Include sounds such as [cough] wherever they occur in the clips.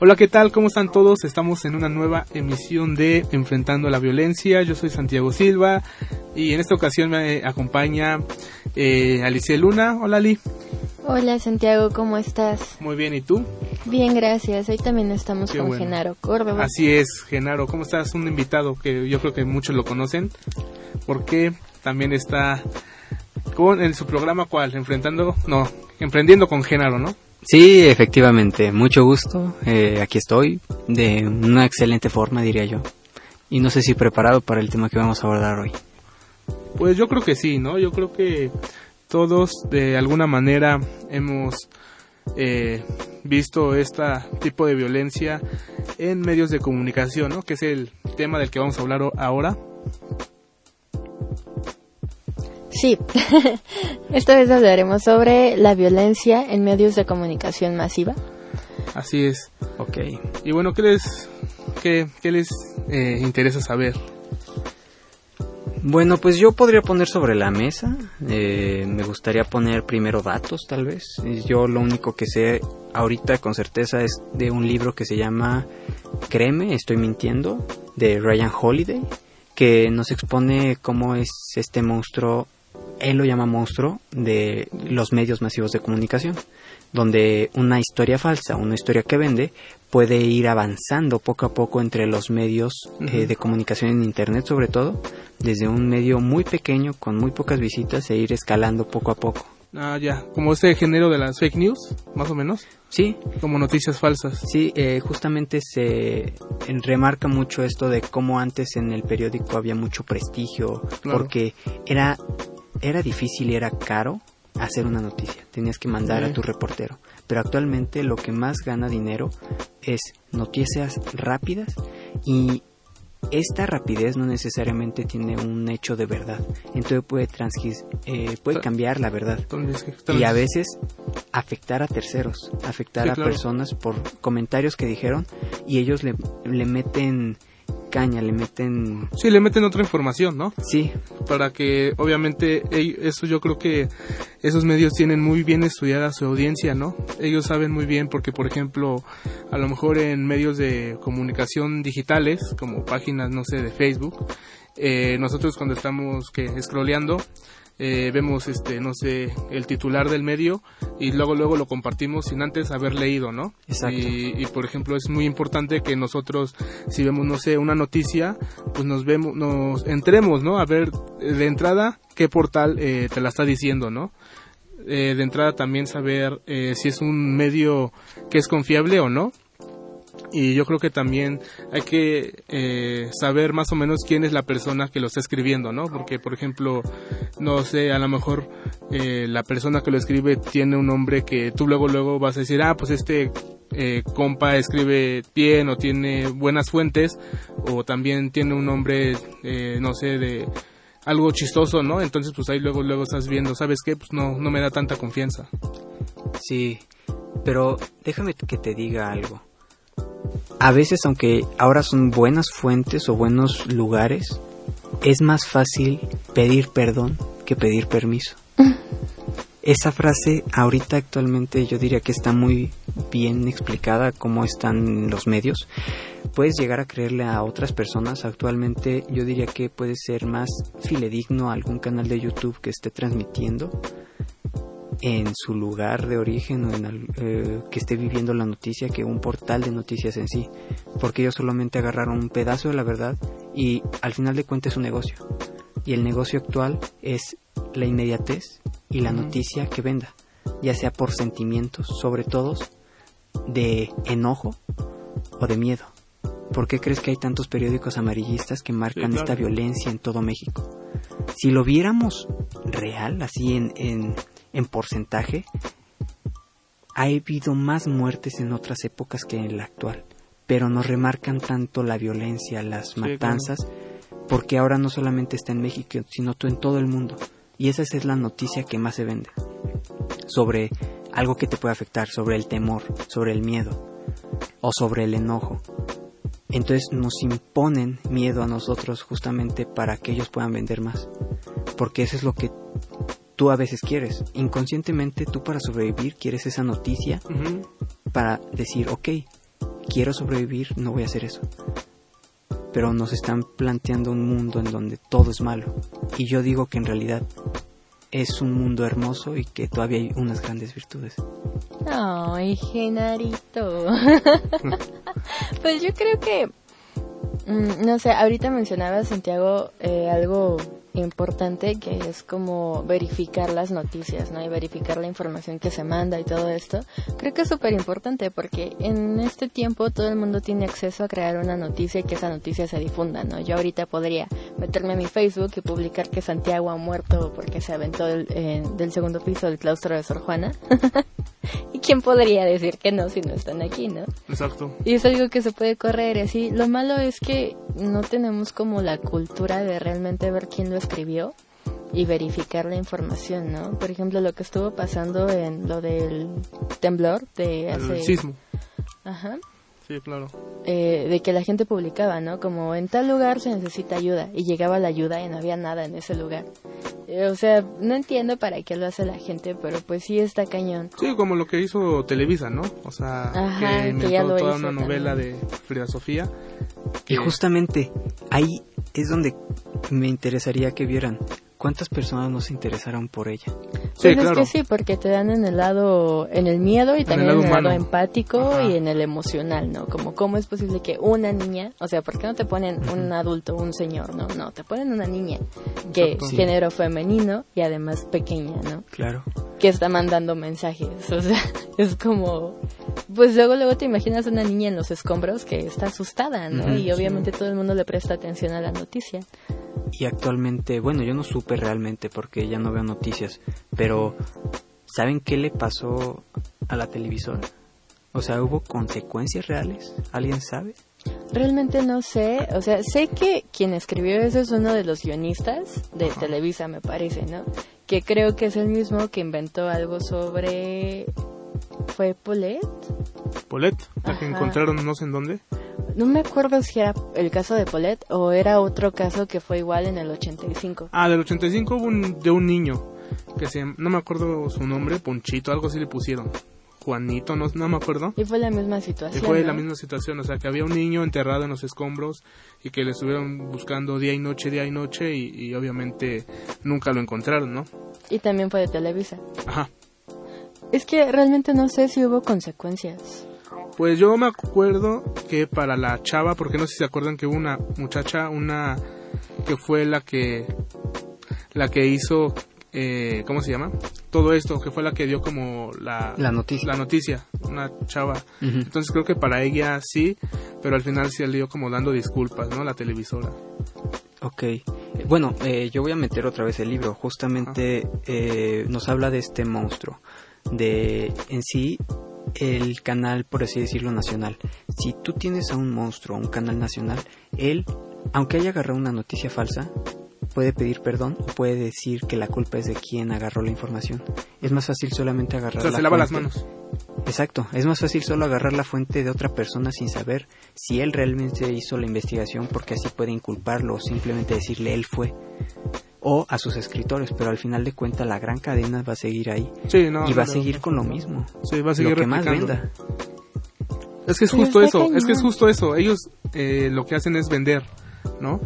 Hola, ¿qué tal? ¿Cómo están todos? Estamos en una nueva emisión de Enfrentando la Violencia. Yo soy Santiago Silva y en esta ocasión me acompaña eh, Alicia Luna. Hola, Ali. Hola, Santiago, ¿cómo estás? Muy bien, ¿y tú? Bien, gracias. Hoy también estamos con Genaro Córdoba. Así es, Genaro. ¿Cómo estás? Un invitado que yo creo que muchos lo conocen porque también está con en su programa ¿cuál? Enfrentando, no, emprendiendo con Genaro, ¿no? Sí, efectivamente, mucho gusto. Eh, aquí estoy, de una excelente forma, diría yo. Y no sé si preparado para el tema que vamos a abordar hoy. Pues yo creo que sí, ¿no? Yo creo que todos de alguna manera hemos eh, visto este tipo de violencia en medios de comunicación, ¿no? Que es el tema del que vamos a hablar ahora. Sí, [laughs] esta vez hablaremos sobre la violencia en medios de comunicación masiva. Así es. Ok. Y bueno, ¿qué les, qué, les eh, interesa saber? Bueno, pues yo podría poner sobre la mesa, eh, me gustaría poner primero datos tal vez. Yo lo único que sé ahorita con certeza es de un libro que se llama Créeme, estoy mintiendo, de Ryan Holiday, que nos expone cómo es este monstruo él lo llama monstruo de los medios masivos de comunicación, donde una historia falsa, una historia que vende, puede ir avanzando poco a poco entre los medios eh, de comunicación en Internet sobre todo, desde un medio muy pequeño con muy pocas visitas e ir escalando poco a poco. Ah, ya, como este género de las fake news, más o menos. Sí. Como noticias falsas. Sí, eh, justamente se remarca mucho esto de cómo antes en el periódico había mucho prestigio, porque era era difícil y era caro hacer una noticia. Tenías que mandar a tu reportero. Pero actualmente lo que más gana dinero es noticias rápidas y esta rapidez no necesariamente tiene un hecho de verdad. Entonces puede, eh, puede cambiar la verdad. Y a veces afectar a terceros, afectar a personas por comentarios que dijeron y ellos le, le meten caña, le meten... Sí, le meten otra información, ¿no? Sí. Para que, obviamente, eso yo creo que esos medios tienen muy bien estudiada su audiencia, ¿no? Ellos saben muy bien porque, por ejemplo, a lo mejor en medios de comunicación digitales, como páginas, no sé, de Facebook, eh, nosotros cuando estamos que scrolleando, eh, vemos este no sé el titular del medio y luego luego lo compartimos sin antes haber leído no Exacto. Y, por ejemplo es muy importante que nosotros si vemos no sé una noticia pues nos vemos nos entremos no a ver de entrada qué portal eh, te la está diciendo no eh, de entrada también saber si es un medio que es confiable o no y yo creo que también hay que eh, saber más o menos quién es la persona que lo está escribiendo, ¿no? Porque, por ejemplo, no sé, a lo mejor eh, la persona que lo escribe tiene un nombre que tú luego, luego vas a decir, ah, pues este eh, compa escribe bien o tiene buenas fuentes o también tiene un nombre, no sé, de algo chistoso, ¿no? Entonces, pues ahí luego, luego estás viendo, ¿sabes qué? Pues no, no me da tanta confianza. Sí, pero déjame que te diga algo a veces, aunque ahora son buenas fuentes o buenos lugares, es más fácil pedir perdón que pedir permiso. [laughs] Esa frase ahorita actualmente yo diría que está muy bien explicada cómo están los medios. Puedes llegar a creerle a otras personas. Actualmente yo diría que puede ser más filedigno a algún canal de YouTube que esté transmitiendo en su lugar de origen o en eh, que esté viviendo la noticia que un portal de noticias en sí, porque ellos solamente agarraron un pedazo de la verdad y al final de cuentas es un negocio. Y el negocio actual es la inmediatez y la noticia que venda, ya sea por sentimientos, sobre todo de enojo o de miedo. ¿Por qué crees que hay tantos periódicos amarillistas que marcan esta violencia en todo México? Si lo viéramos real, así en, en en porcentaje, ha habido más muertes en otras épocas que en la actual, pero no remarcan tanto la violencia, las matanzas, porque ahora no solamente está en México, sino en todo el mundo. Y esa es la noticia que más se vende. Sobre algo que te puede afectar, sobre el temor, sobre el miedo o sobre el enojo. Entonces nos imponen miedo a nosotros justamente para que ellos puedan vender más. Porque eso es lo que tú a veces quieres. Inconscientemente tú para sobrevivir quieres esa noticia para decir, ok, quiero sobrevivir, no voy a hacer eso. Pero nos están planteando un mundo en donde todo es malo. Y yo digo que en realidad es un mundo hermoso y que todavía hay unas grandes virtudes. Ay, Genarito. [laughs] pues yo creo que, mm, no sé, ahorita mencionaba Santiago eh, algo importante que es como verificar las noticias, ¿no? Y verificar la información que se manda y todo esto. Creo que es súper importante porque en este tiempo todo el mundo tiene acceso a crear una noticia y que esa noticia se difunda, ¿no? Yo ahorita podría meterme a mi Facebook y publicar que Santiago ha muerto porque se aventó eh, del segundo piso del claustro de Sor Juana. [laughs] [laughs] ¿Y quién podría decir que no si no están aquí, no? Exacto. Y es algo que se puede correr y así. Lo malo es que no tenemos como la cultura de realmente ver quién lo escribió y verificar la información, ¿no? Por ejemplo, lo que estuvo pasando en lo del temblor de hace... El sismo. Ajá. Sí, claro. Eh, de que la gente publicaba, ¿no? Como en tal lugar se necesita ayuda y llegaba la ayuda y no había nada en ese lugar. Eh, o sea, no entiendo para qué lo hace la gente, pero pues sí está cañón. Sí, como lo que hizo Televisa, ¿no? O sea, Ajá, que que ya lo toda hizo una novela también. de Frida Sofía. Y que- justamente ahí es donde me interesaría que vieran cuántas personas nos interesaron por ella. Sí, Pues es claro. que sí, porque te dan en el lado, en el miedo y el también lado en el lado empático Ajá. y en el emocional, ¿no? Como cómo es posible que una niña, o sea, ¿por qué no te ponen un adulto, un señor, no? No, te ponen una niña que es género femenino y además pequeña, ¿no? Claro. Que está mandando mensajes, o sea, [laughs] es como, pues luego luego te imaginas una niña en los escombros que está asustada, ¿no? Y obviamente todo el mundo le presta atención a la noticia. Y actualmente, bueno, yo no supe realmente porque ya no veo noticias, pero ¿saben qué le pasó a la televisora? O sea, ¿hubo consecuencias reales? ¿Alguien sabe? Realmente no sé, o sea, sé que quien escribió eso es uno de los guionistas de Televisa, me parece, ¿no? Que creo que es el mismo que inventó algo sobre... ¿Fue Polet? Polet, la que encontraron no sé en dónde. No me acuerdo si era el caso de Polet o era otro caso que fue igual en el 85. Ah, del 85 hubo un, de un niño que se no me acuerdo su nombre, Ponchito, algo así le pusieron. Juanito, no, no me acuerdo. Y fue la misma Y situación. fue ¿no? la misma situación, o sea, que había un niño enterrado en los escombros y que le estuvieron buscando día y noche, día y noche y, y obviamente nunca lo encontraron, ¿no? Y también fue de Televisa. Ajá. Es que realmente no sé si hubo consecuencias. Pues yo me acuerdo que para la chava, porque no sé si se acuerdan que hubo una muchacha, una que fue la que la que hizo eh, ¿cómo se llama? Todo esto, que fue la que dio como la La noticia. la noticia, una chava. Entonces creo que para ella sí, pero al final sí le dio como dando disculpas, ¿no? La televisora. Ok. Bueno, eh, yo voy a meter otra vez el libro. Justamente eh, nos habla de este monstruo. De en sí el canal, por así decirlo, nacional. Si tú tienes a un monstruo, a un canal nacional, él, aunque haya agarrado una noticia falsa, puede pedir perdón o puede decir que la culpa es de quien agarró la información. Es más fácil solamente agarrar O sea, la se lava las fuente. manos. Exacto, es más fácil solo agarrar la fuente de otra persona sin saber si él realmente hizo la investigación porque así puede inculparlo o simplemente decirle él fue. O a sus escritores, pero al final de cuentas la gran cadena va a seguir ahí Sí, no. y va a seguir con lo mismo. Sí, va a seguir lo que más venda. Es que es justo eso, es que es justo eso. Ellos eh, lo que hacen es vender, ¿no?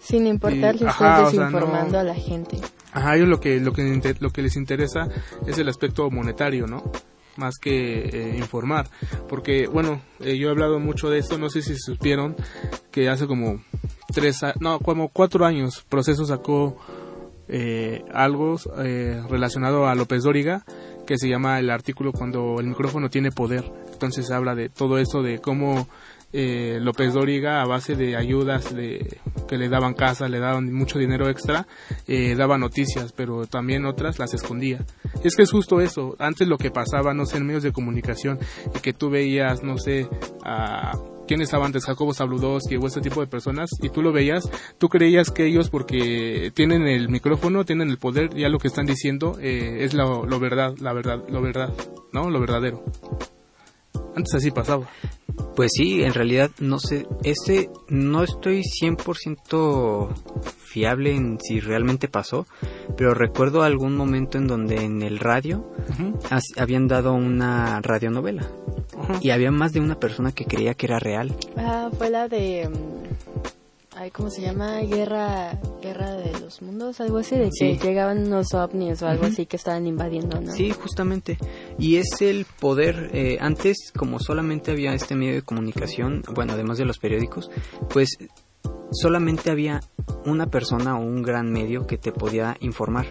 Sin importar si o sea, desinformando no- a la gente. Ajá, ellos lo que lo que lo que les interesa es el aspecto monetario, ¿no? Más que eh, informar, porque bueno, eh, yo he hablado mucho de esto, no sé si supieron que hace como tres, a- no, como cuatro años, Proceso sacó eh, algo eh, relacionado a López Dóriga que se llama el artículo cuando el micrófono tiene poder. Entonces habla de todo eso de cómo eh, López Dóriga a base de ayudas de, que le daban casa, le daban mucho dinero extra, eh, daba noticias, pero también otras las escondía. Es que es justo eso. Antes lo que pasaba, no sé, en medios de comunicación que tú veías, no sé, a quién estaba antes, Jacobo Zabludowski o este tipo de personas, y tú lo veías, tú creías que ellos porque tienen el micrófono, tienen el poder, ya lo que están diciendo eh, es lo, lo verdad, la verdad, lo verdad, ¿no? Lo verdadero. Antes así pasaba. Pues sí, en realidad no sé, ese no estoy 100% fiable en si realmente pasó, pero recuerdo algún momento en donde en el radio habían dado una radionovela y había más de una persona que creía que era real. Ah, fue la de... Ay, ¿cómo se llama? Guerra, guerra de los mundos, algo así, de que llegaban unos ovnis o algo así que estaban invadiendo, ¿no? Sí, justamente. Y es el poder, eh, antes como solamente había este medio de comunicación, bueno, además de los periódicos, pues solamente había una persona o un gran medio que te podía informar.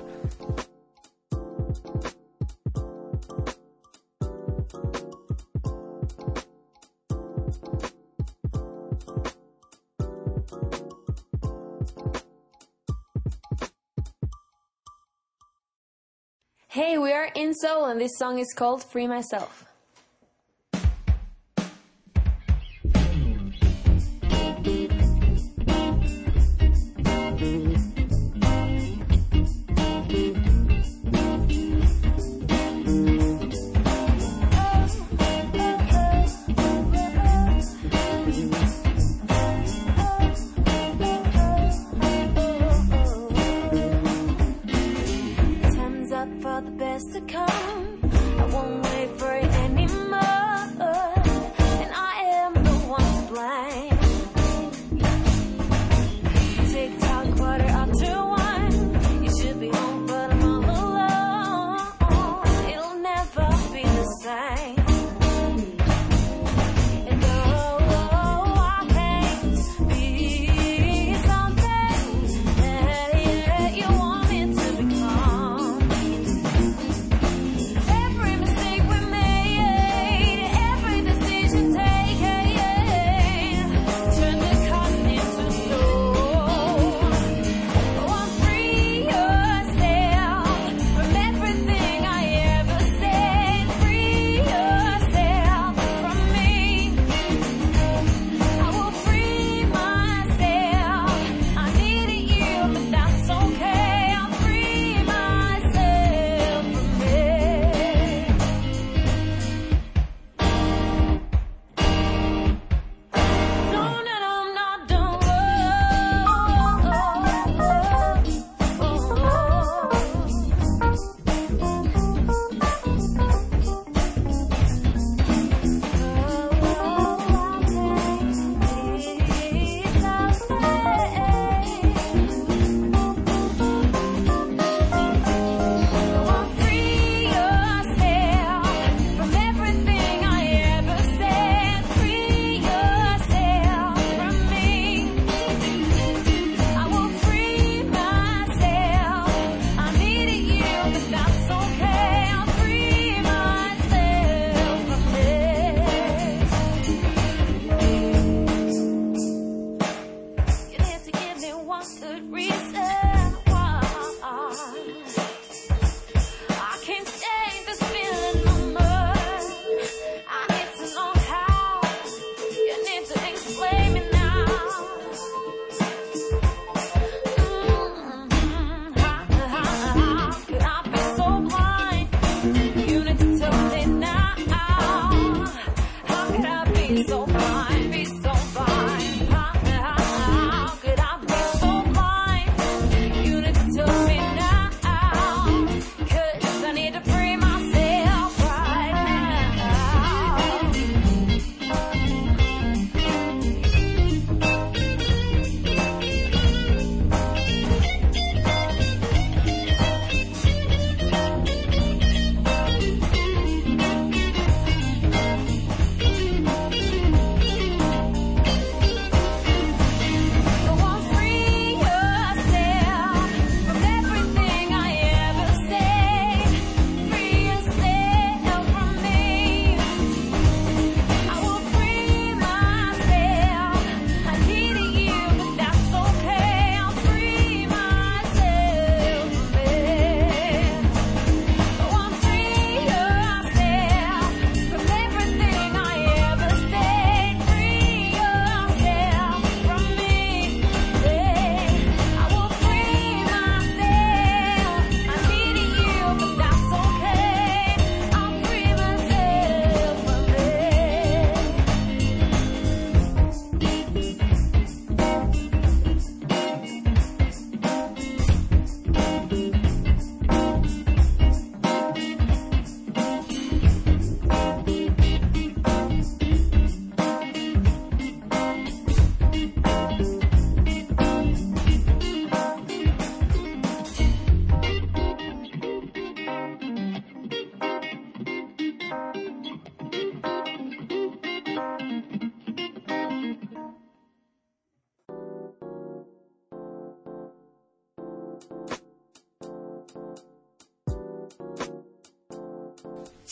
Hey, we are in Seoul and this song is called Free Myself. the best to come.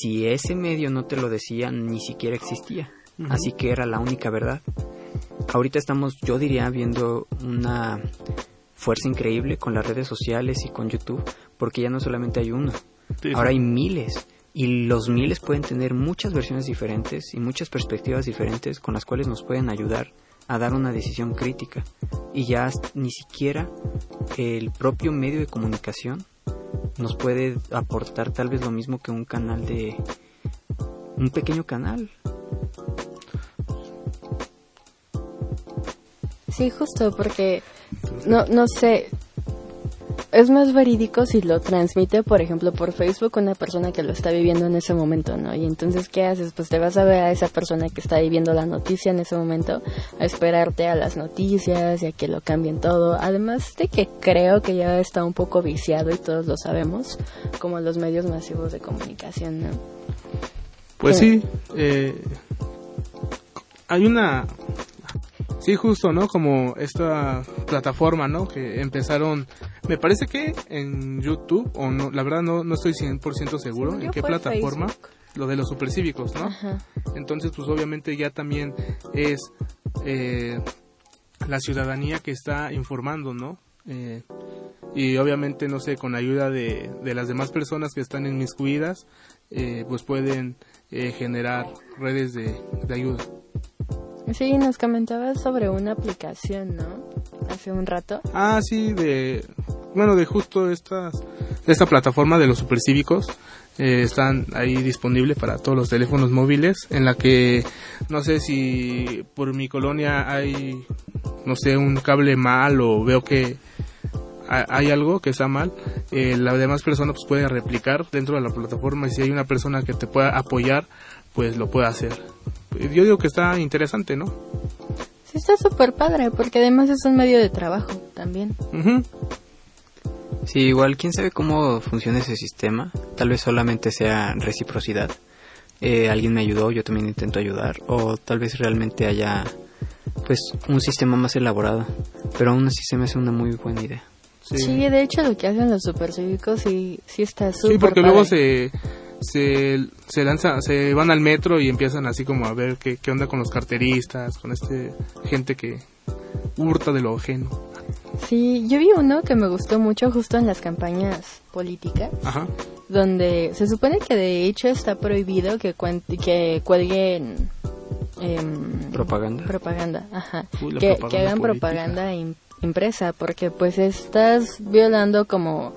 Si ese medio no te lo decía, ni siquiera existía. Así que era la única verdad. Ahorita estamos, yo diría, viendo una fuerza increíble con las redes sociales y con YouTube, porque ya no solamente hay uno, ahora hay miles. Y los miles pueden tener muchas versiones diferentes y muchas perspectivas diferentes con las cuales nos pueden ayudar a dar una decisión crítica. Y ya ni siquiera el propio medio de comunicación nos puede aportar tal vez lo mismo que un canal de... un pequeño canal. Sí, justo, porque no, no sé, es más verídico si lo transmite, por ejemplo, por Facebook una persona que lo está viviendo en ese momento, ¿no? Y entonces, ¿qué haces? Pues te vas a ver a esa persona que está viviendo la noticia en ese momento, a esperarte a las noticias y a que lo cambien todo. Además de que creo que ya está un poco viciado y todos lo sabemos, como los medios masivos de comunicación, ¿no? Pues sí, eh, hay una Sí, justo, ¿no? Como esta plataforma, ¿no? Que empezaron, me parece que en YouTube, o no, la verdad no, no estoy 100% seguro en qué plataforma, lo de los supercívicos, ¿no? Entonces, pues obviamente ya también es eh, la ciudadanía que está informando, ¿no? Eh, y obviamente, no sé, con ayuda de, de las demás personas que están inmiscuidas, eh, pues pueden eh, generar redes de, de ayuda. Sí, nos comentabas sobre una aplicación, ¿no? Hace un rato. Ah, sí, de bueno, de justo estas de esta plataforma de los supercívicos eh, están ahí disponibles para todos los teléfonos móviles en la que no sé si por mi colonia hay no sé un cable mal o veo que hay algo que está mal, eh, la demás persona pues puede replicar dentro de la plataforma y si hay una persona que te pueda apoyar, pues lo puede hacer yo digo que está interesante, ¿no? Sí, está súper padre, porque además es un medio de trabajo también. Sí, igual, quién sabe cómo funciona ese sistema. Tal vez solamente sea reciprocidad. Eh, alguien me ayudó, yo también intento ayudar. O tal vez realmente haya, pues, un sistema más elaborado. Pero aún así se me hace una muy buena idea. Sí, de hecho lo que hacen los supercívicos sí, sí está súper Sí, porque luego se se, se lanza, se van al metro y empiezan así como a ver qué, qué onda con los carteristas, con este gente que hurta de lo ajeno. Sí, yo vi uno que me gustó mucho justo en las campañas políticas, donde se supone que de hecho está prohibido que, que cuelguen em, propaganda. Propaganda, ajá. que, que, hagan propaganda impresa, porque pues estás violando como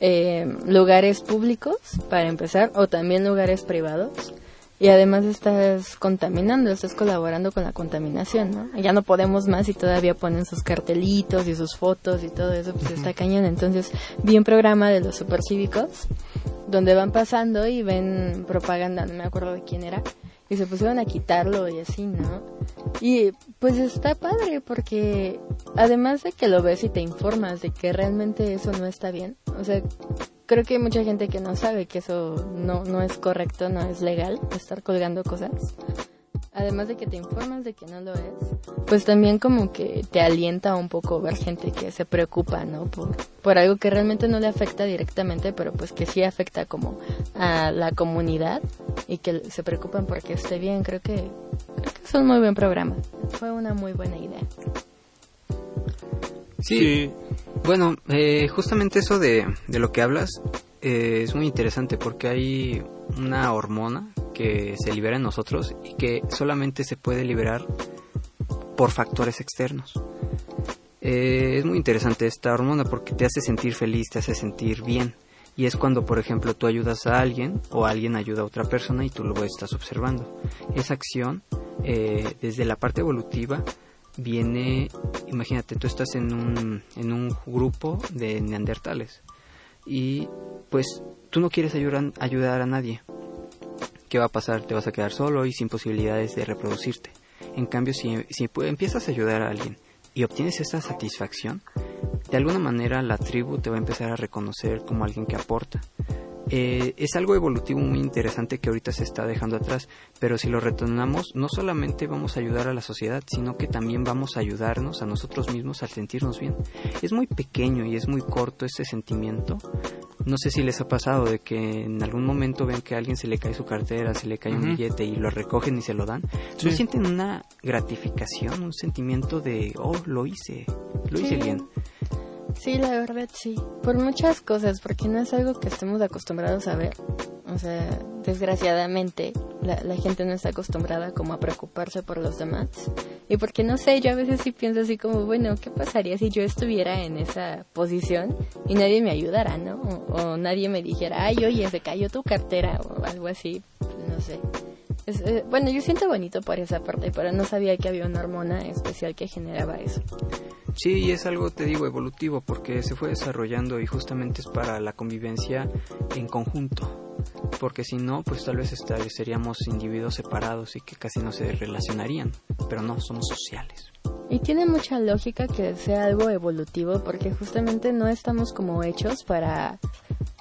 eh, lugares públicos, para empezar, o también lugares privados. Y además estás contaminando, estás colaborando con la contaminación, ¿no? Ya no podemos más y todavía ponen sus cartelitos y sus fotos y todo eso, pues está cañón. Entonces, vi un programa de los supercívicos donde van pasando y ven propaganda, no me acuerdo de quién era, y se pusieron a quitarlo y así, ¿no? Y pues está padre porque además de que lo ves y te informas de que realmente eso no está bien, o sea, creo que hay mucha gente que no sabe que eso no, no es correcto, no es legal, estar colgando cosas además de que te informas de que no lo es, pues también como que te alienta un poco ver gente que se preocupa, ¿no? Por, por algo que realmente no le afecta directamente, pero pues que sí afecta como a la comunidad y que se preocupan porque esté bien. Creo que, creo que es un muy buen programa. Fue una muy buena idea. Sí. Bueno, eh, justamente eso de, de lo que hablas eh, es muy interesante porque hay una hormona que se libera en nosotros y que solamente se puede liberar por factores externos. Eh, es muy interesante esta hormona porque te hace sentir feliz, te hace sentir bien. Y es cuando, por ejemplo, tú ayudas a alguien o alguien ayuda a otra persona y tú lo estás observando. Esa acción, eh, desde la parte evolutiva, viene, imagínate, tú estás en un, en un grupo de neandertales y pues tú no quieres ayudar, ayudar a nadie, ¿qué va a pasar? Te vas a quedar solo y sin posibilidades de reproducirte. En cambio, si, si empiezas a ayudar a alguien y obtienes esa satisfacción, de alguna manera la tribu te va a empezar a reconocer como alguien que aporta. Eh, es algo evolutivo muy interesante que ahorita se está dejando atrás, pero si lo retornamos, no solamente vamos a ayudar a la sociedad, sino que también vamos a ayudarnos a nosotros mismos al sentirnos bien. Es muy pequeño y es muy corto ese sentimiento, No sé si les ha pasado de que en algún momento ven que a alguien se le cae su cartera, se le cae un billete y lo recogen y se lo dan. Sí. ¿No sienten una gratificación, un sentimiento de, oh, lo hice, lo hice bien? Sí, la verdad sí. Por muchas cosas, porque no es algo que estemos acostumbrados a ver. O sea, desgraciadamente, la, gente no está acostumbrada como a preocuparse por los demás. Y porque no sé, yo a veces sí pienso así como, bueno, ¿qué pasaría si yo estuviera en esa posición y nadie me ayudara, ¿no? O, o nadie me dijera, ay, oye, se cayó tu cartera o algo así, no sé. Es, eh, bueno, yo siento bonito por esa parte, pero no sabía que había una hormona especial que generaba eso. Sí, y es algo, te digo, evolutivo, porque se fue desarrollando y justamente es para la convivencia en conjunto. Porque si no, pues tal vez esta- seríamos individuos separados y que casi no se relacionarían. Pero no, somos sociales. Y tiene mucha lógica que sea algo evolutivo porque justamente no estamos como hechos para...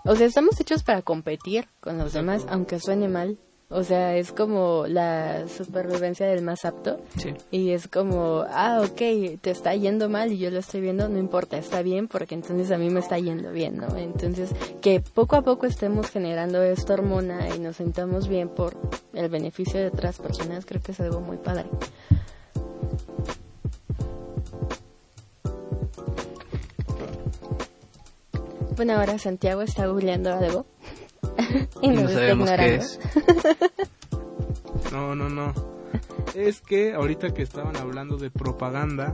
O sea, estamos hechos para competir con los demás, aunque suene mal. O sea, es como la supervivencia del más apto. Sí. Y es como, ah, ok, te está yendo mal y yo lo estoy viendo, no importa, está bien porque entonces a mí me está yendo bien, ¿no? Entonces, que poco a poco estemos generando esta hormona y nos sintamos bien por el beneficio de otras personas, creo que es algo muy padre. Bueno, ahora Santiago está googleando algo. [laughs] y no sabemos qué es. No, no, no. Es que ahorita que estaban hablando de propaganda,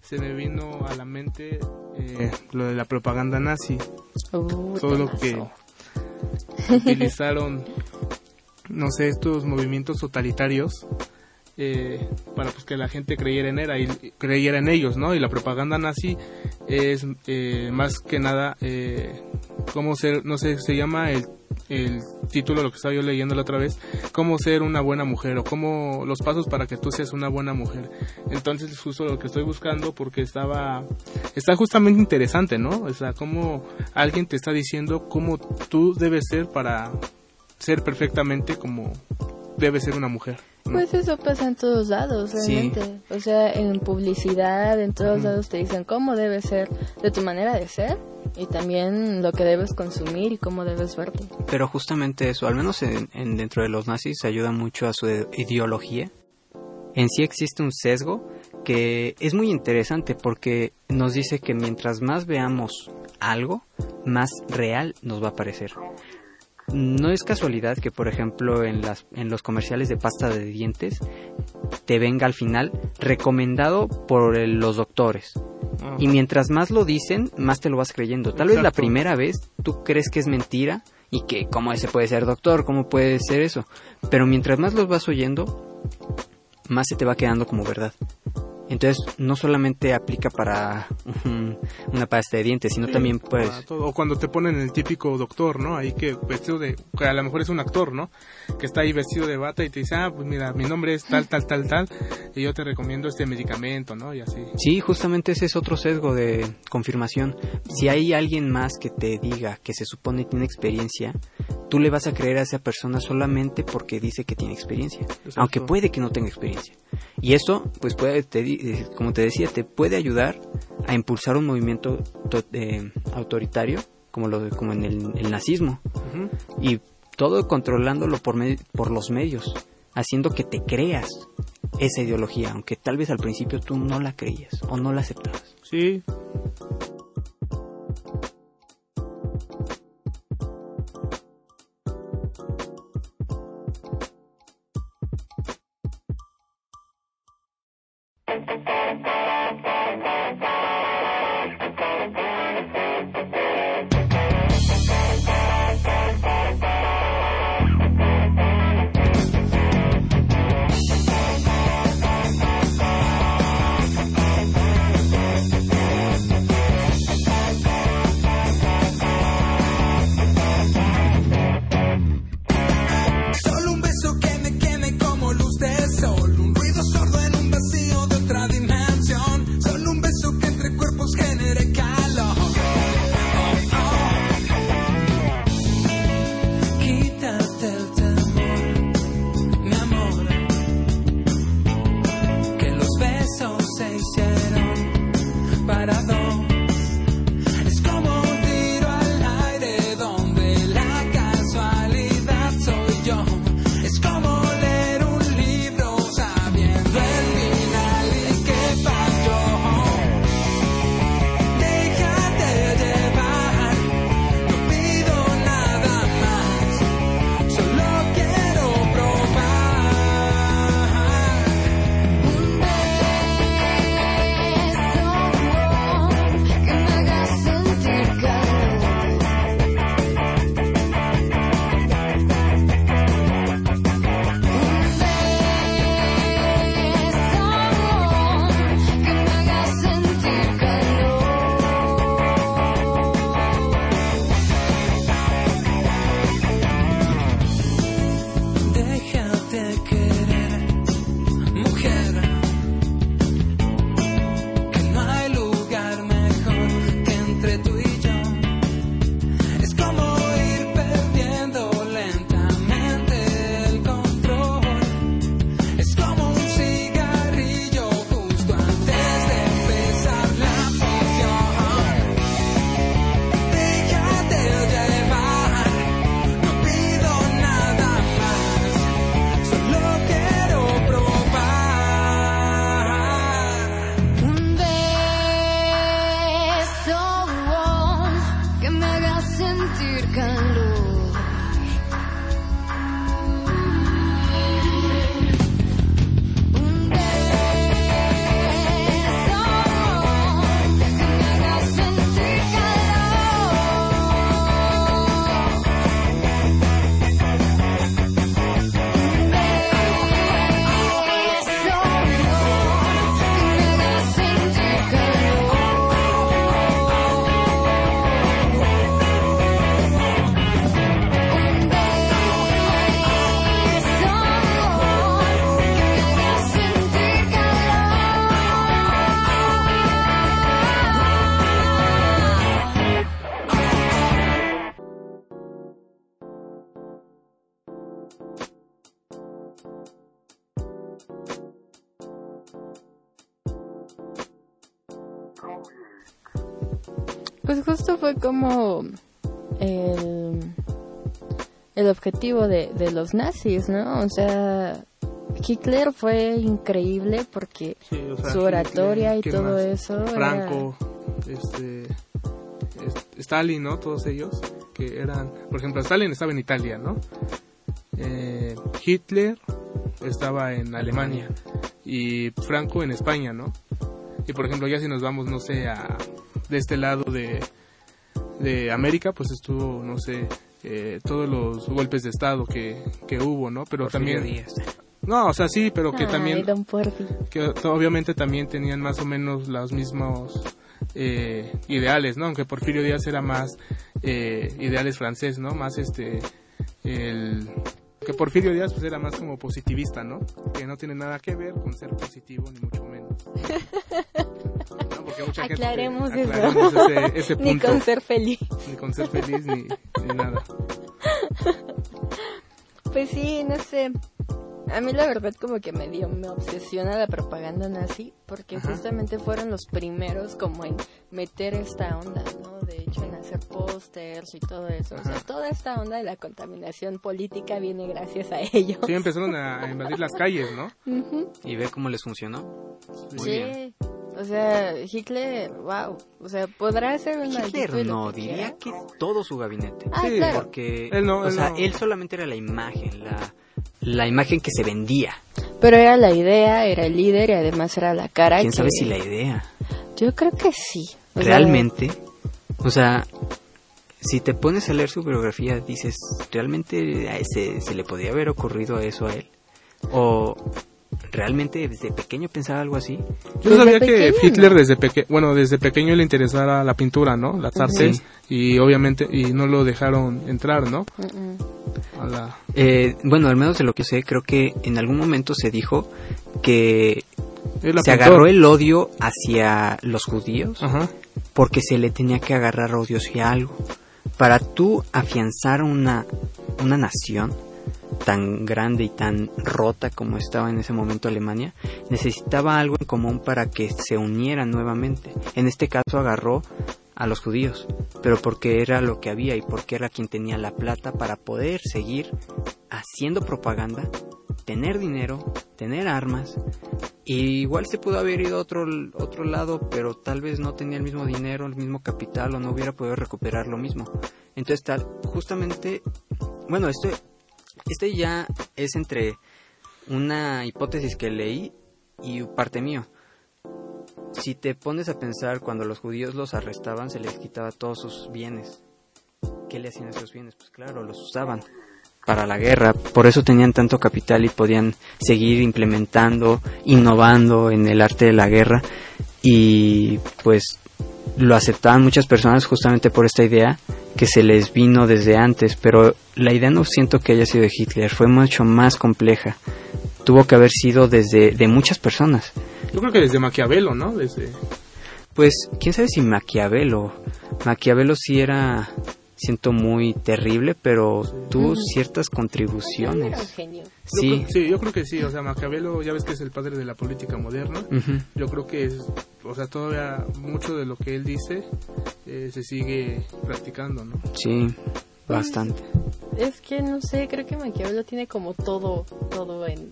se me vino a la mente eh, lo de la propaganda nazi. Uh, Solo que [laughs] utilizaron, no sé, estos movimientos totalitarios eh, para pues que la gente creyera en, era, y, creyera en ellos, ¿no? Y la propaganda nazi es eh, más que nada, eh, cómo ser, no sé, se llama el, el título, lo que estaba yo leyendo la otra vez, cómo ser una buena mujer o cómo los pasos para que tú seas una buena mujer. Entonces, justo lo que estoy buscando porque estaba, está justamente interesante, ¿no? O sea, cómo alguien te está diciendo cómo tú debes ser para ser perfectamente como debe ser una mujer. ¿no? Pues eso pasa en todos lados, Sí. realmente. O sea, en publicidad, en todos lados te dicen cómo debe ser, de tu manera de ser, y también lo que debes consumir y cómo debes verte. Pero justamente eso, al menos en, en- dentro de los nazis, ayuda mucho a su ideología. En sí existe un sesgo que es muy interesante porque nos dice que mientras más veamos algo, más real nos va a parecer. No es casualidad que, por ejemplo, en, las, en los comerciales de pasta de dientes te venga al final recomendado por el- los doctores. Y mientras más lo dicen, más te lo vas creyendo. Tal vez la primera vez tú crees que es mentira y que cómo ese puede ser doctor, cómo puede ser eso. Pero mientras más los vas oyendo, más se te va quedando como verdad. Entonces no solamente aplica para un- una pasta de dientes, sino Sí, también pues. O cuando te ponen el típico doctor, ¿no? Ahí que vestido de, que a lo mejor es un actor, ¿no? Que está ahí vestido de bata y te dice, ah, pues mira, mi nombre es tal, tal, tal, tal, y yo te recomiendo este medicamento, ¿no? Y así. Sí, justamente ese es otro sesgo de confirmación. Si hay alguien más que te diga que se supone tiene experiencia, tú le vas a creer a esa persona solamente porque dice que tiene experiencia, Exacto. aunque puede que no tenga experiencia. Y eso, pues puede, te eh, como te decía, te puede ayudar a impulsar un movimiento to- eh, autoritario, como lo como en el, el nazismo, y todo controlándolo por me- por los medios, haciendo que te creas esa ideología, aunque tal vez al principio tú no la creías o no la aceptabas. Sí. Como el, el objetivo de, de los nazis, ¿no? O sea, Hitler fue increíble porque Sí, o sea, su oratoria y ¿quién todo más? eso era- Franco, este, es- Stalin, ¿no? Todos ellos que eran, por ejemplo, Stalin estaba en Italia, ¿no? Eh, Hitler estaba en Alemania y Franco en España, ¿no? Y por ejemplo, ya si nos vamos, no sé, a de este lado de, de América, pues estuvo, no sé, eh, todos los golpes de estado que, que hubo, ¿no? Pero Porfirio también, Díaz. no, o sea, sí, pero que Ay, también don que obviamente también tenían más o menos los mismos eh, ideales, ¿no? Aunque Porfirio Díaz era más eh, ideales francés, ¿no? Más este el que Porfirio Díaz pues era más como positivista, ¿no? Que no tiene nada que ver con ser positivo ni mucho menos. [laughs] ¿No? Porque mucha gente- Aclaremos eso. aclaremos ese, ese [laughs] Ni punto. con ser feliz. Ni con ser feliz ni, ni nada. Pues sí, no sé. A mí la verdad como que me dio, me obsesiona la propaganda nazi porque Ajá. justamente fueron los primeros como en meter esta onda, ¿no? De hecho en hacer pósters y todo eso. O sea, Ajá. toda esta onda de la contaminación política viene gracias a ellos. Sí, empezaron a, invadir las calles, ¿no? [laughs] Ujú. Y ve cómo les funcionó. Muy Sí. bien. O sea, Hitler, wow. O sea, podrá ser un maldito y Hitler no, que diría quiera. que todo su gabinete. Ah, Sí, claro. Porque, Él no, o sea, no. él solamente era la imagen, la, la imagen que se vendía. Pero era la idea, era el líder y además era la cara. ¿Quién sabe si la idea? Yo creo que sí. O sea, Realmente, o sea, si te pones a leer su biografía, dices, ¿realmente a ese, se le podía haber ocurrido eso a él? ¿O realmente desde pequeño pensaba algo así? Yo Desde sabía que pequeño, Hitler ¿no? desde pequeño, bueno, desde pequeño le interesaba la pintura, ¿no? Las artes y obviamente y no lo dejaron entrar, ¿no? A la Eh, bueno, al menos de lo que sé, creo que en algún momento se dijo que se agarró el odio hacia los judíos Ajá. porque se le tenía que agarrar odio hacia algo. Para tú afianzar una, una nación tan grande y tan rota como estaba en ese momento Alemania, necesitaba algo en común para que se unieran nuevamente. En este caso agarró a los judíos, pero porque era lo que había y porque era quien tenía la plata para poder seguir haciendo propaganda, tener dinero, tener armas. Y igual se pudo haber ido a otro, otro lado, pero tal vez no tenía el mismo dinero, el mismo capital o no hubiera podido recuperar lo mismo. Entonces tal, justamente, bueno, esto, este ya es entre una hipótesis que leí y parte mío. Si te pones a pensar, cuando los judíos los arrestaban, se les quitaba todos sus bienes. ¿Qué le hacían a esos bienes? Pues claro, los usaban para la guerra. Por eso tenían tanto capital y podían seguir implementando, innovando en el arte de la guerra. Y pues lo aceptaban muchas personas justamente por esta idea que se les vino desde antes. Pero la idea no siento que haya sido de Hitler, fue mucho más compleja. Tuvo que haber sido desde de muchas personas. Yo creo que desde Maquiavelo, ¿no? Desde Pues, quién sabe si Maquiavelo. Maquiavelo sí era, siento muy terrible, pero tuvo ciertas contribuciones. genio. Yo Sí. creo- sí, yo creo que sí, o sea, Maquiavelo ya ves que es el padre de la política moderna. Ujú. Yo creo que es, o sea, todavía mucho de lo que él dice eh, se sigue practicando, ¿no? Sí, bastante. Es que no sé, creo que Maquiavelo tiene como todo, todo en,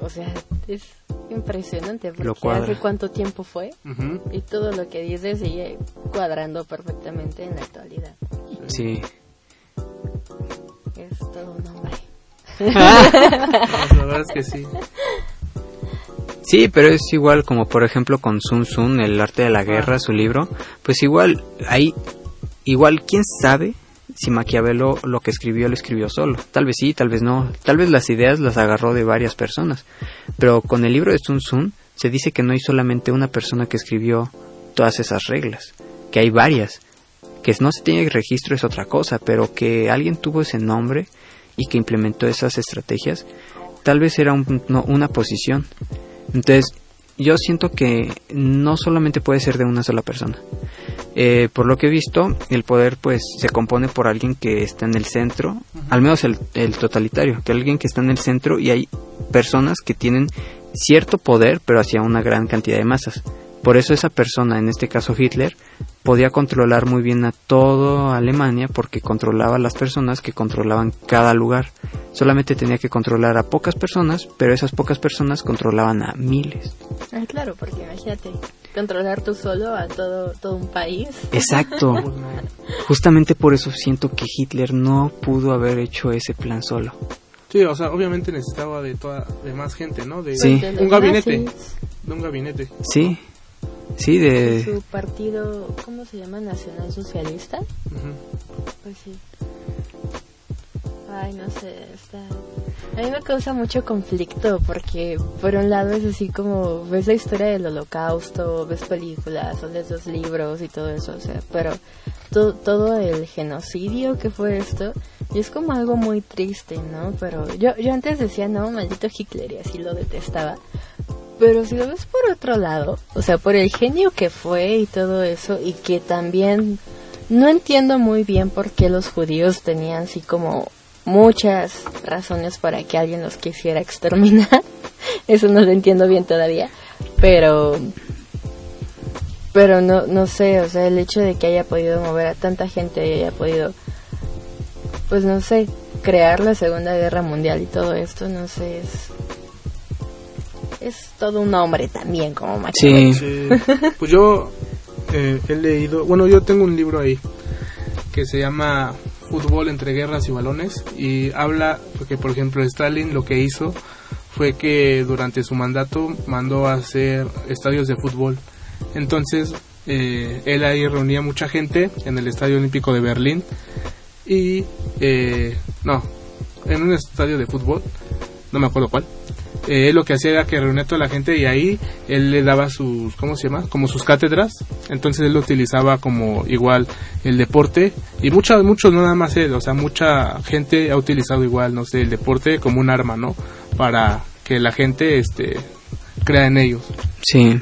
o sea, es impresionante porque Lo hace cuánto tiempo fue y todo lo que dice sigue cuadrando perfectamente en la actualidad. Sí. Es todo un hombre. [laughs] La verdad es que sí. Sí, pero es igual como por ejemplo con Sun Tzu, El arte de la guerra, su libro, pues igual hay igual quién sabe si Maquiavelo lo que escribió lo escribió solo. Tal vez sí, tal vez no. Tal vez las ideas las agarró de varias personas. Pero con el libro de Sun Tzu se dice que no hay solamente una persona que escribió todas esas reglas, que hay varias. Que no se tiene registro es otra cosa, pero que alguien tuvo ese nombre y que implementó esas estrategias, tal vez era una posición. Entonces, yo siento que no solamente puede ser de una sola persona. Eh, por lo que he visto, el poder pues se compone por alguien que está en el centro, al menos el, el totalitario, que alguien que está en el centro y hay personas que tienen cierto poder, pero hacia una gran cantidad de masas. Por eso esa persona, en este caso Hitler, podía controlar muy bien a toda Alemania porque controlaba a las personas que controlaban cada lugar. Solamente tenía que controlar a pocas personas, pero esas pocas personas controlaban a miles. Ah, claro, porque imagínate, controlar tú solo a todo, todo un país. Exacto. [laughs] Justamente por eso siento que Hitler no pudo haber hecho ese plan solo. Sí, o sea, obviamente necesitaba de toda, de más gente, ¿no? De Sí. Un gabinete, nazis, de un gabinete. Sí, sí, de... Su partido, ¿cómo se llama? Nacional Socialista. Ujú. Pues sí. Ay, no sé, está... A mí me causa mucho conflicto porque por un lado es así como ves la historia del holocausto, ves películas o lees los libros y todo eso, o sea, pero to- todo el genocidio que fue esto y es como algo muy triste, ¿no? Pero yo, yo antes decía, no, maldito Hitler y así lo detestaba. Pero si lo ves por otro lado, o sea, por el genio que fue y todo eso, y que también no entiendo muy bien por qué los judíos tenían así como muchas razones para que alguien los quisiera exterminar. [laughs] Eso no lo entiendo bien todavía. Pero pero no no sé, o sea, el hecho de que haya podido mover a tanta gente y haya podido pues no sé, crear la Segunda Guerra Mundial y todo esto, no sé, es es todo un hombre también como Maquiavelo. Sí, Sí. [laughs] Pues yo eh, he leído, bueno, yo tengo un libro ahí que se llama Fútbol entre guerras y balones y habla que, por ejemplo, Stalin lo que hizo fue que durante su mandato mandó a hacer estadios de fútbol. Entonces, eh, él ahí reunía mucha gente en el Estadio Olímpico de Berlín y, eh, no, en un estadio de fútbol, no me acuerdo cuál. Eh, él lo que hacía era que reunía a toda la gente y ahí él le daba sus, ¿cómo se llama? Como sus cátedras. Entonces él lo utilizaba como igual el deporte y muchos, muchos, no nada más él, o sea, mucha gente ha utilizado igual, no sé, el deporte como un arma, ¿no? Para que la gente, este, crea en ellos. sí.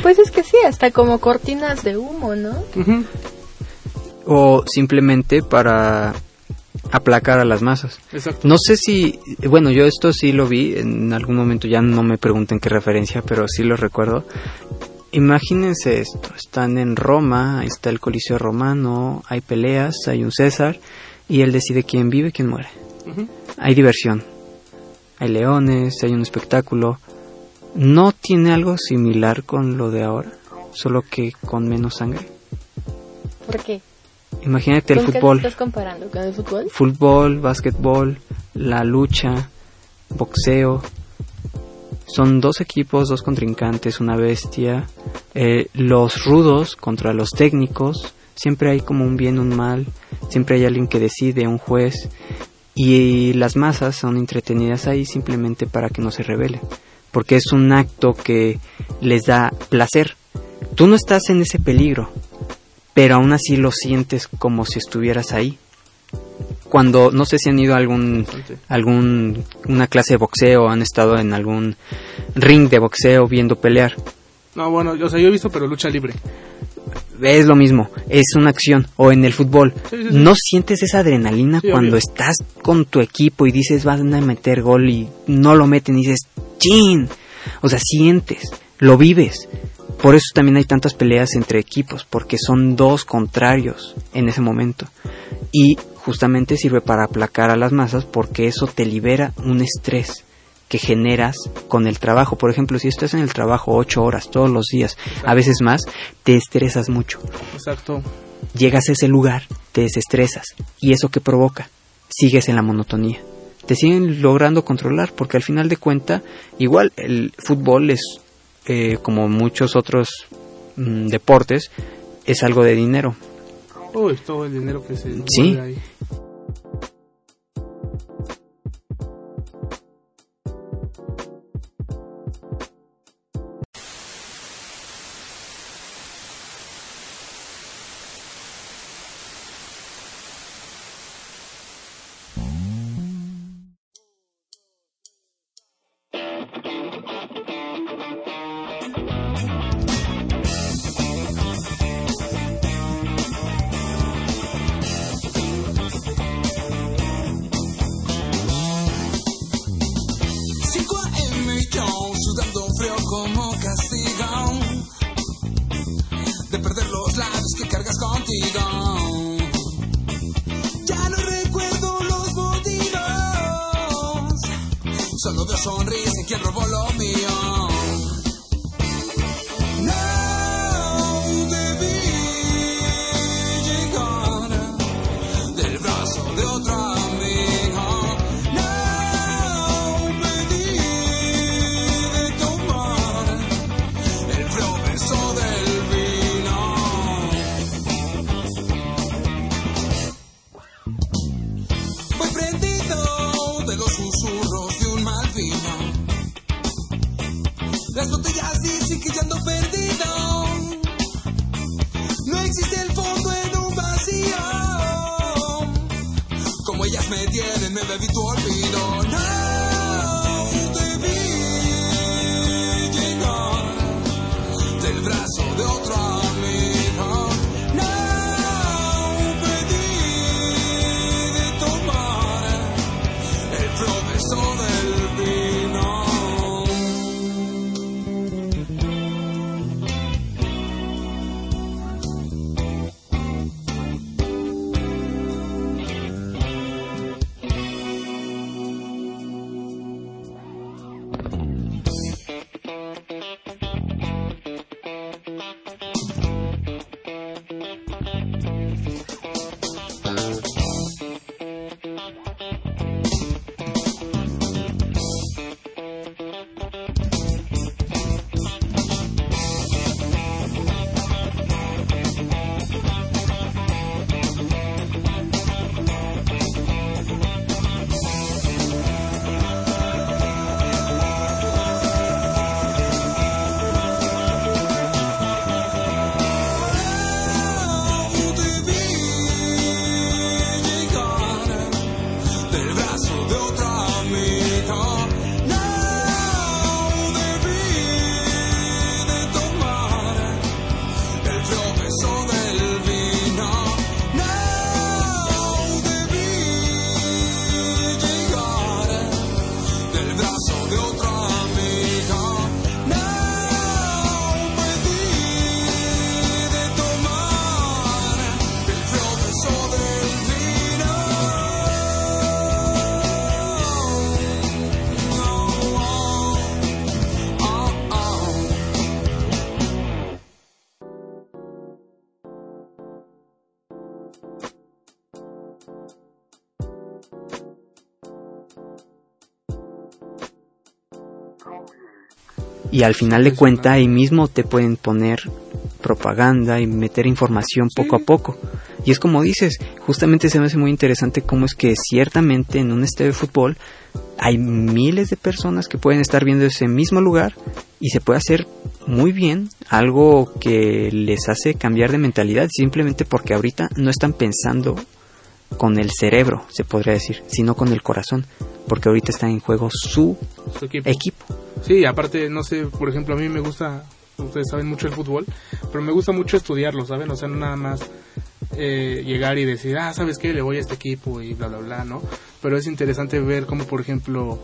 Pues es que sí, hasta como cortinas de humo, ¿no? O simplemente para aplacar a las masas. Exacto. No sé si, bueno, yo esto sí lo vi en algún momento, ya no me pregunten qué referencia, pero sí lo recuerdo. Imagínense esto, están en Roma, ahí está el Coliseo Romano, hay peleas, hay un César y él decide quién vive y quién muere. Hay diversión, hay leones, hay un espectáculo. ¿No tiene algo similar con lo de ahora? Solo que con menos sangre. ¿Por qué? Imagínate el ¿Con qué fútbol. estás comparando? ¿Con el fútbol? fútbol, básquetbol, la lucha, boxeo. Son dos equipos, dos contrincantes, una bestia. Eh, los rudos contra los técnicos. Siempre hay como un bien, un mal. Siempre hay alguien que decide, un juez. Y las masas son entretenidas ahí simplemente para que no se rebelen. Porque es un acto que les da placer. Tú no estás en ese peligro, pero aún así lo sientes como si estuvieras ahí cuando no sé si han ido a algún algún una clase de boxeo han estado en algún ring de boxeo viendo pelear No, bueno, o sea, yo he visto, pero lucha libre. es lo mismo es una acción o en el fútbol Sí, sí, sí. no sientes esa adrenalina cuando obvio. estás con tu equipo y dices van a meter gol y no lo meten y dices chin o sea sientes lo vives por eso también hay tantas peleas entre equipos porque son dos contrarios en ese momento y justamente sirve para aplacar a las masas porque eso te libera un estrés que generas con el trabajo. Por ejemplo, si estás en el trabajo ocho horas todos los días, a veces más, te estresas mucho. Exacto. Llegas a ese lugar, te desestresas. ¿Y eso qué provoca? Sigues en la monotonía. Te siguen logrando controlar porque al final de cuenta, igual el fútbol es, eh, como muchos otros mm, deportes, es algo de dinero. Uy, todo el dinero que se Sí. ahí. Las botellas dicen que ya ando perdido. No existe el fondo en un vacío. Como ellas me tienen, me bebí tu olvido. Y al final de cuenta ahí mismo te pueden poner propaganda y meter información poco a poco. Y es como dices, justamente se me hace muy interesante cómo es que ciertamente en un estadio de fútbol hay miles de personas que pueden estar viendo ese mismo lugar y se puede hacer muy bien algo que les hace cambiar de mentalidad simplemente porque ahorita no están pensando con el cerebro, se podría decir, sino con el corazón, porque ahorita está en juego su Su equipo. equipo. Sí, aparte, no sé, por ejemplo, a mí me gusta, ustedes saben mucho el fútbol, pero me gusta mucho estudiarlo, ¿saben? O sea, no nada más eh, llegar y decir, ah, ¿sabes qué? Le voy a este equipo y bla, bla, bla, ¿no? Pero es interesante ver cómo, por ejemplo,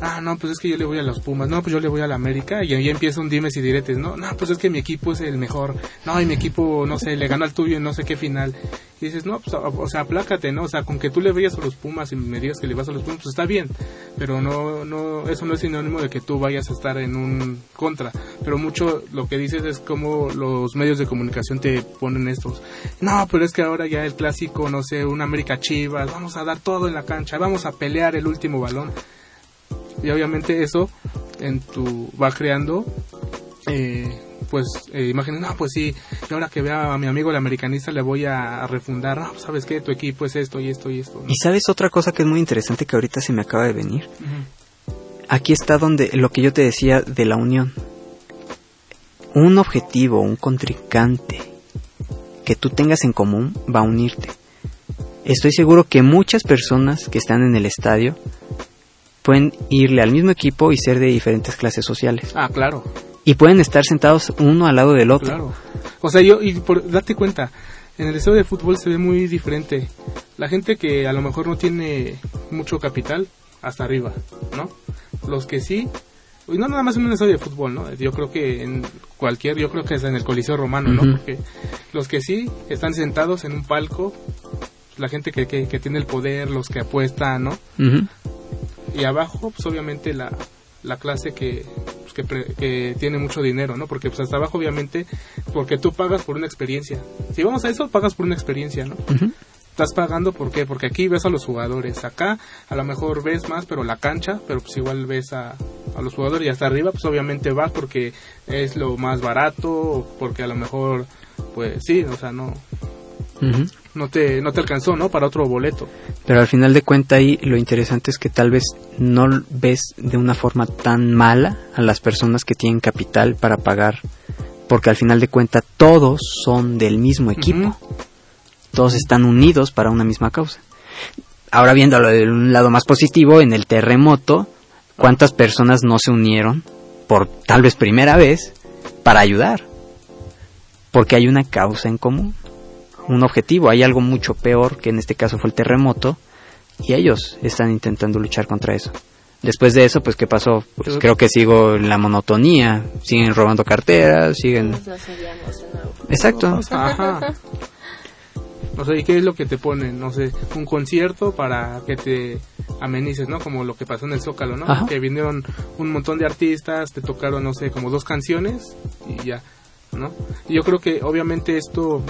ah, no, pues es que yo le voy a los Pumas, no, pues yo le voy a la América y ahí empieza un dimes y diretes, ¿no? No, pues es que mi equipo es el mejor, no, y mi equipo, no sé, le gana al tuyo en no sé qué final. Y dices, no, pues, o, sea, aplácate, ¿no? O sea, con que tú le vayas a los Pumas y me digas que le vas a los Pumas, pues está bien, pero no, no, eso no es sinónimo de que tú vayas a estar en un contra. Pero mucho lo que dices es como los medios de comunicación te ponen estos. No, pero es que ahora ya el clásico, no sé, un América Chivas, vamos a dar todo en la cancha, vamos a pelear el último balón. Y obviamente eso en tu va creando eh, pues eh, imágenes, no, pues sí, y ahora que vea a mi amigo el americanista le voy a, a refundar, no, sabes qué, tu equipo es esto y esto y esto. ¿no? Y sabes otra cosa que es muy interesante que ahorita se me acaba de venir. Aquí está donde lo que yo te decía de la unión. Un objetivo, un contrincante que tú tengas en común va a unirte. Estoy seguro que muchas personas que están en el estadio pueden irle al mismo equipo y ser de diferentes clases sociales. Ah, claro, Y pueden estar sentados uno al lado del otro. claro. O sea, yo, y por, date cuenta, en el estadio de fútbol se ve muy diferente. La gente que a lo mejor no tiene mucho capital, hasta arriba, ¿no? Los que sí, y no nada más en un estadio de fútbol, ¿no? Yo creo que en cualquier, yo creo que es en el Coliseo Romano, ¿no? Porque los que sí están sentados en un palco, la gente que, que, que tiene el poder, los que apuestan, ¿no? Ujú. Y abajo pues obviamente la la clase que, pues, que, pre- que tiene mucho dinero, ¿no? Porque pues hasta abajo obviamente, porque tú pagas por una experiencia. Si vamos a eso, pagas por una experiencia, ¿no? Estás pagando ¿por qué? Porque aquí ves a los jugadores, acá a lo mejor ves más, pero la cancha, pero pues igual ves a, a los jugadores y hasta arriba pues obviamente vas porque es lo más barato, porque a lo mejor pues sí, o sea, no No te no te alcanzó, ¿no? Para otro boleto. Pero al final de cuenta ahí lo interesante es que tal vez no ves de una forma tan mala a las personas que tienen capital para pagar, porque al final de cuenta todos son del mismo equipo, todos están unidos para una misma causa. Ahora viéndolo de un lado más positivo, en el terremoto, ¿cuántas personas no se unieron por tal vez primera vez para ayudar? Porque hay una causa en común, un objetivo, hay algo mucho peor que en este caso fue el terremoto y ellos están intentando luchar contra eso. Después de eso, pues ¿qué pasó? Pues creo que sigo en la monotonía, siguen robando carteras, siguen... Nos nuevo. Exacto. Ajá. No sé, ¿y qué es lo que te ponen? No sé, un concierto para que te amenices, ¿no? Como lo que pasó en el Zócalo, ¿no? Ajá. Que vinieron un montón de artistas, te tocaron, no sé, como dos canciones y ya, ¿no? Y yo creo que obviamente esto,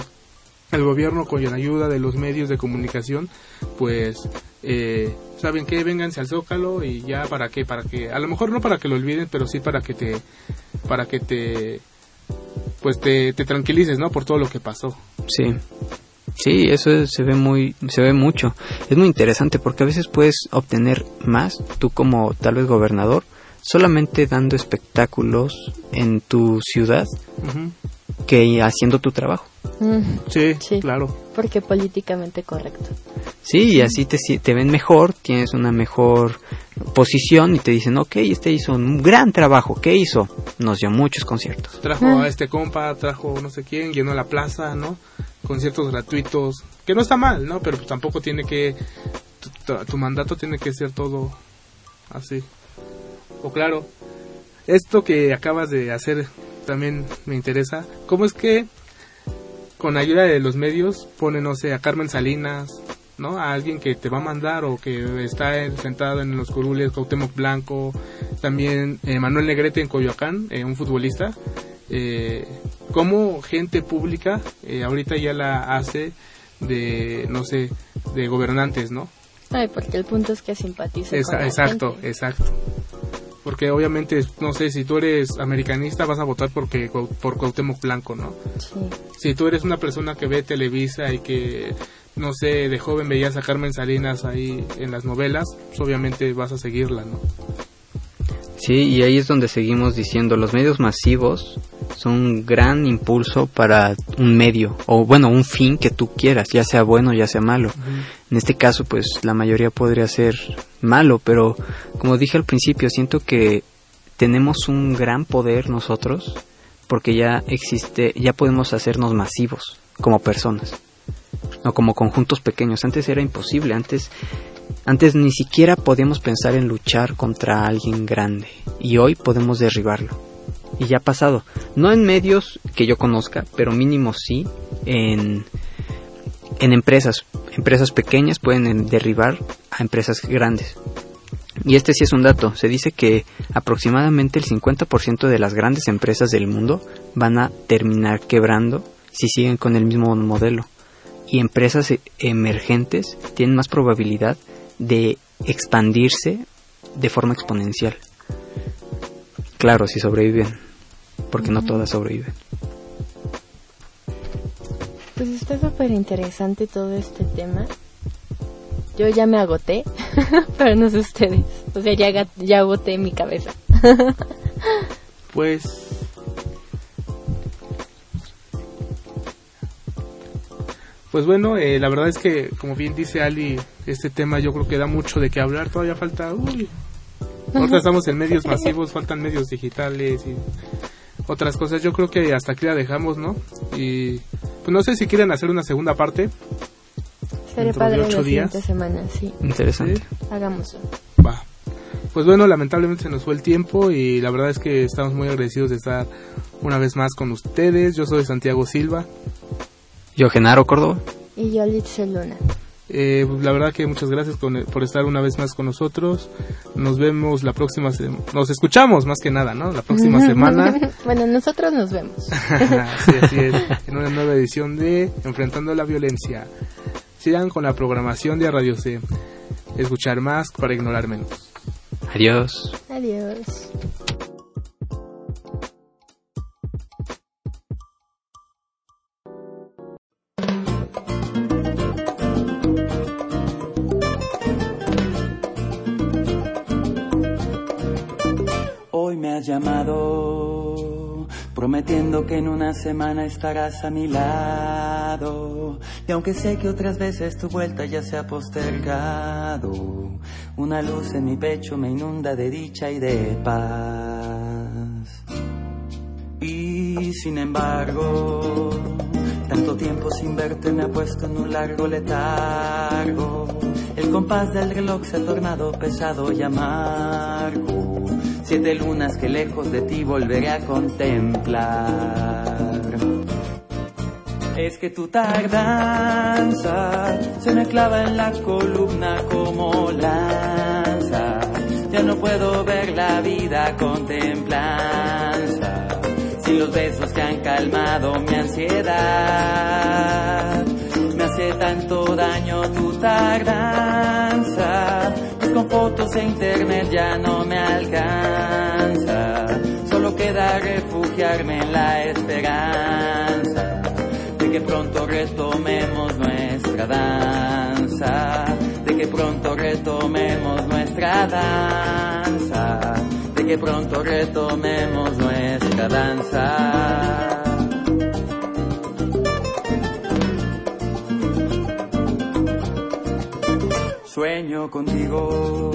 el gobierno con la ayuda de los medios de comunicación, pues, eh, ¿saben qué? Vénganse al Zócalo y ya, ¿para qué? Para que, a lo mejor no para que lo olviden, pero sí para que te, para que te, pues te, te tranquilices, ¿no? Por todo lo que pasó. Sí. Sí, eso es- se ve muy, se ve mucho. Es muy interesante porque a veces puedes obtener más, tú como tal vez gobernador, solamente dando espectáculos en tu ciudad que haciendo tu trabajo. Mm, Sí, Sí. claro. porque políticamente correcto. Sí, y así te, si- te ven mejor, tienes una mejor posición y te dicen, ok, este hizo un gran trabajo, ¿qué hizo? Nos dio muchos conciertos. Trajo Ah. a este compa, trajo no sé quién, llenó la plaza, ¿no? Conciertos gratuitos, que no está mal, ¿no? Pero pues tampoco tiene que, tu, tu- tu mandato tiene que ser todo así. O claro, esto que acabas de hacer también me interesa. ¿Cómo es que con ayuda de los medios pone, no sé, a Carmen Salinas, ¿no? A alguien que te va a mandar o que está en- sentado en los curules, Cuauhtémoc Blanco, también eh, Manuel Negrete en Coyoacán, eh, un futbolista. Eh, como gente pública eh, ahorita ya la hace de, no sé, de gobernantes, ¿no? Ay, porque el punto es que simpatice Esa- con la exacto, gente. exacto. Porque obviamente, no sé, si tú eres americanista vas a votar porque, por Cuauhtémoc Blanco, ¿no? Sí. si tú eres una persona que ve Televisa y que, no sé, de joven veías a Carmen Salinas ahí en las novelas, pues obviamente vas a seguirla, ¿no? Sí, y ahí es donde seguimos diciendo, los medios masivos son un gran impulso para un medio, o bueno, un fin que tú quieras, ya sea bueno, ya sea malo. En este caso, pues la mayoría podría ser malo, pero como dije al principio, siento que tenemos un gran poder nosotros, porque ya existe, ya podemos hacernos masivos como personas, no como conjuntos pequeños. Antes era imposible, antes antes ni siquiera podíamos pensar en luchar contra alguien grande y hoy podemos derribarlo. Y ya ha pasado. No en medios que yo conozca, pero mínimo sí en, en empresas. Empresas pequeñas pueden en- derribar a empresas grandes. Y este sí es un dato. Se dice que aproximadamente el 50% de las grandes empresas del mundo van a terminar quebrando si siguen con el mismo modelo. Y empresas e- emergentes tienen más probabilidad de expandirse de forma exponencial. Claro, si sobreviven, porque no todas sobreviven. Súper interesante todo este tema. Yo ya me agoté, [laughs] pero no sé ustedes. O sea, ya, ya agoté mi cabeza. [laughs] Pues... Pues bueno, eh, la verdad es que, como bien dice Ali, este tema yo creo que da mucho de qué hablar. Todavía falta... Uy, ahorita estamos en medios [laughs] masivos, faltan medios digitales y otras cosas. Yo creo que hasta aquí la dejamos, ¿no? Y pues no sé si quieren hacer una segunda parte. Sería Dentro de padre ocho la días. siguiente semana, sí. Interesante. ¿sí? Hagámoslo. Va. Pues bueno, lamentablemente se nos fue el tiempo y la verdad es que estamos muy agradecidos de estar una vez más con ustedes. Yo soy Santiago Silva Yo, Genaro Córdoba. Y yo, Litzel Luna. Eh, la verdad que muchas gracias con- por estar una vez más con nosotros. Nos vemos la próxima semana. Nos escuchamos más que nada, ¿no? La próxima semana. [laughs] bueno, nosotros nos vemos. [laughs] sí, así es. En una nueva edición de Enfrentando la Violencia. Sigan con la programación de Radio C. Escuchar más para ignorar menos. Adiós. Prometiendo que en una semana estarás a mi lado. Y aunque sé que otras veces tu vuelta ya se ha postergado, una luz en mi pecho me inunda de dicha y de paz. Y sin embargo, tanto tiempo sin verte me ha puesto en un largo letargo. El compás del reloj se ha tornado pesado y amargo. Siete lunas que lejos de ti volveré a contemplar. Es que tu tardanza se me clava en la columna como lanza. Ya no puedo ver la vida con templanza. Sin los besos que han calmado mi ansiedad. Me hace tanto daño tu tardanza. Con fotos e internet ya no me alcanza. Solo queda refugiarme en la esperanza de que pronto retomemos nuestra danza, de que pronto retomemos nuestra danza, de que pronto retomemos nuestra danza. Contigo,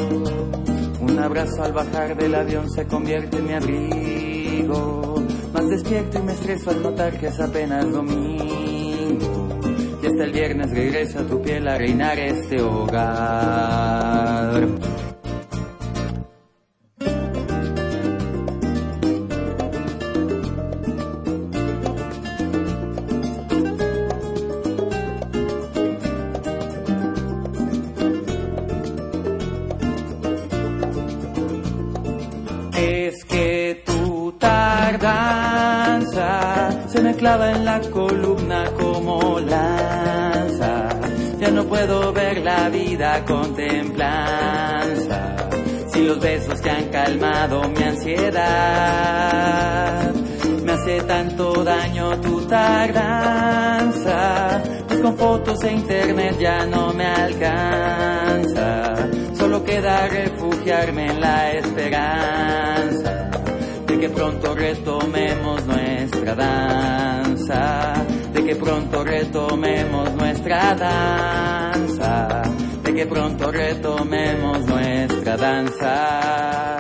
un abrazo al bajar del avión se convierte en mi abrigo. Más despierto y me estreso al notar que es apenas domingo. Y hasta el viernes regresa tu piel a reinar este hogar. Besos que han calmado mi ansiedad. Me hace tanto daño tu tardanza. Pues con fotos e internet ya no me alcanza. Solo queda refugiarme en la esperanza de que pronto retomemos nuestra danza, de que pronto retomemos nuestra danza, que pronto retomemos nuestra danza.